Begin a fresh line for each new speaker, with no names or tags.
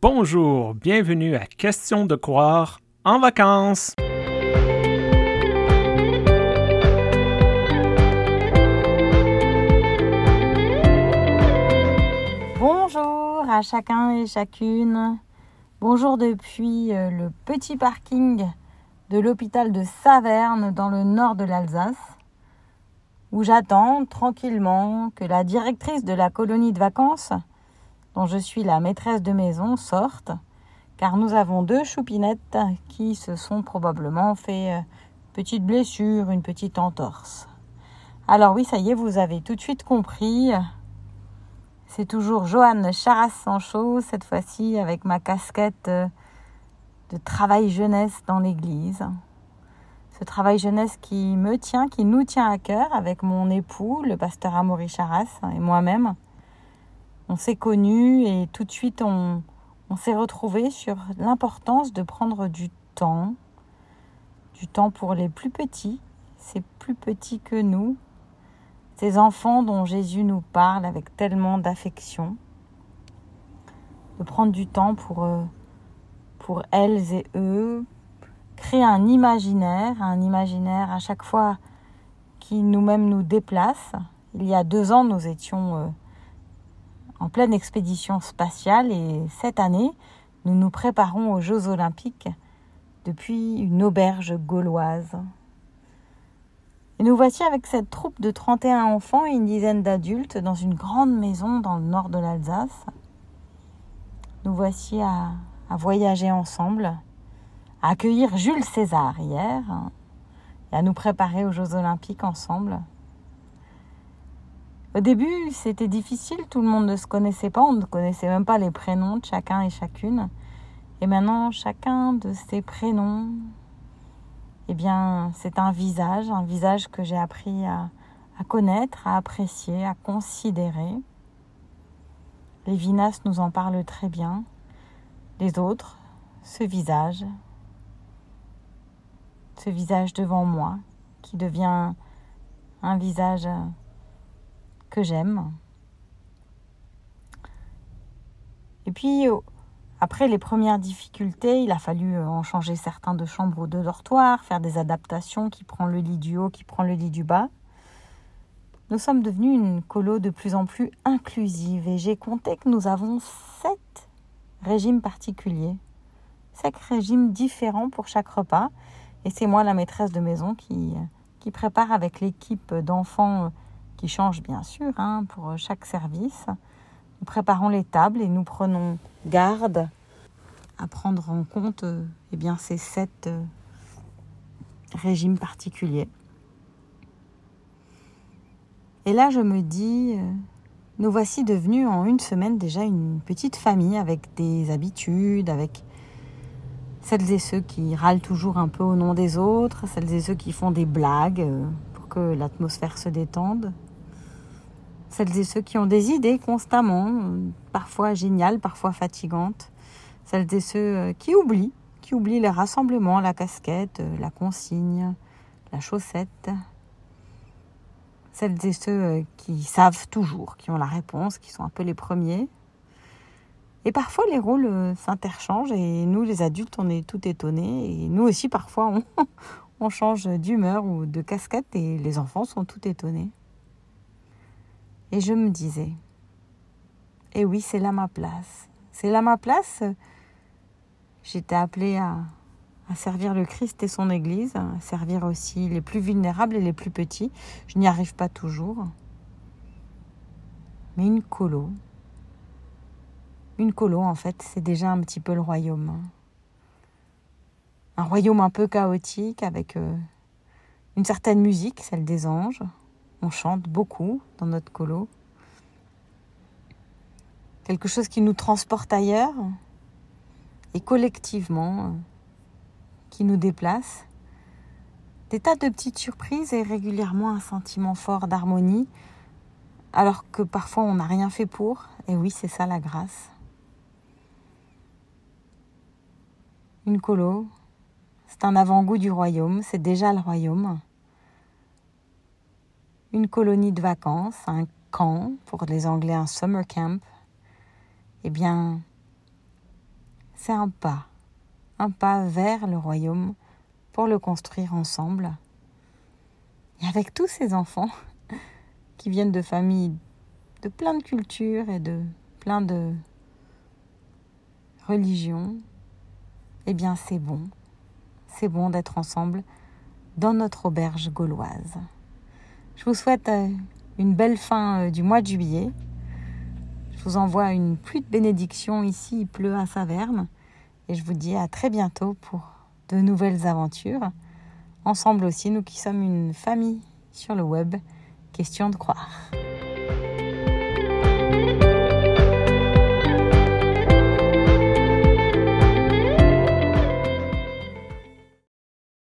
Bonjour, bienvenue à Question de croire en vacances.
Bonjour à chacun et chacune. Bonjour depuis euh, le petit parking de l'hôpital de Saverne dans le nord de l'Alsace, où j'attends tranquillement que la directrice de la colonie de vacances dont je suis la maîtresse de maison sortent, car nous avons deux choupinettes qui se sont probablement fait une euh, petite blessure, une petite entorse. Alors oui, ça y est, vous avez tout de suite compris. C'est toujours Joanne Charas-Sancho, cette fois-ci avec ma casquette euh, de travail jeunesse dans l'église. Ce travail jeunesse qui me tient, qui nous tient à cœur avec mon époux, le pasteur Amaury Charas et moi-même on s'est connus et tout de suite on, s'est retrouvés sur l'importance de prendre du temps, du temps pour les plus petits, ces plus petits que nous, ces enfants dont Jésus nous parle avec tellement d'affection, de prendre du temps pour, eux, pour elles et eux, créer un imaginaire, un imaginaire à chaque fois qui nous-mêmes nous déplace. Il y a deux ans, nous étions euh, en pleine expédition spatiale et cette année, nous nous préparons aux Jeux olympiques depuis une auberge gauloise. Et nous voici avec cette troupe de 31 enfants et une dizaine d'adultes dans une grande maison dans le nord de l'Alsace. Nous voici à, à, voyager ensemble, à accueillir Jules César hier et à nous préparer aux Jeux olympiques ensemble. Au début, c'était difficile, tout le monde ne se connaissait pas, on ne connaissait même pas les prénoms de chacun et chacune. Et maintenant, chacun de ces prénoms, eh bien, c'est un visage, un visage que j'ai appris à, à, connaître, à apprécier, à considérer. Les Vinas nous en parlent très bien. Les autres, ce visage, ce visage devant moi, qui devient un visage que j'aime. Et puis, après les premières difficultés, il a fallu euh, en changer certains de chambre ou de dortoir, faire des adaptations, qui prend le lit du haut, qui prend le lit du bas. Nous sommes devenus une colo de plus en plus inclusive et j'ai compté que nous avons sept régimes particuliers, sept régimes différents pour chaque repas. Et c'est moi, la maîtresse de maison, qui, qui prépare avec l'équipe d'enfants qui change bien sûr hein, pour chaque service. Nous préparons les tables et nous prenons garde à prendre en compte euh, eh bien, ces sept euh, régimes particuliers. Et là, je me dis, euh, nous voici devenus en une semaine déjà une petite famille avec des habitudes, avec celles et ceux qui râlent toujours un peu au nom des autres, celles et ceux qui font des blagues pour que l'atmosphère se détende, celles et ceux qui ont des idées constamment, parfois géniales, parfois fatigantes, celles et ceux euh, qui oublient, qui oublient les rassemblements, la casquette, euh, la consigne, la chaussette, celles et ceux euh, qui savent toujours, qui ont la réponse, qui sont un peu les premiers. Et parfois les rôles s'interchangent et nous les adultes on est tout étonnés et nous aussi parfois on, on change d'humeur ou de casquette et les enfants sont tout étonnés. Et je me disais, eh oui, c'est là ma place. C'est là ma place. J'étais appelée à, à servir le Christ et son Église, à servir aussi les plus vulnérables et les plus petits. Je n'y arrive pas toujours. Mais une colo, une colo en fait, c'est déjà un petit peu le royaume. Un royaume un peu chaotique avec euh, une certaine musique, celle des anges, on chante beaucoup dans notre colo. Quelque chose qui nous transporte ailleurs et collectivement qui nous déplace. Des tas de petites surprises et régulièrement un sentiment fort d'harmonie alors que parfois on n'a rien fait pour. Et oui, c'est ça la grâce. Une colo, c'est un avant-goût du royaume, c'est déjà le royaume une colonie de vacances, un camp, pour les Anglais un summer camp, eh bien, c'est un pas, un pas vers le royaume pour le construire ensemble. Et avec tous ces enfants qui viennent de familles de plein de cultures et de plein de religions, eh bien c'est bon. C'est bon d'être ensemble dans notre auberge gauloise. Je vous souhaite euh, une belle fin euh, du mois de juillet. Je vous envoie une pluie de bénédictions ici, il pleut à Saverne. Et je vous dis à très bientôt pour de nouvelles aventures. Ensemble aussi, nous qui sommes une famille sur le web, question de croire.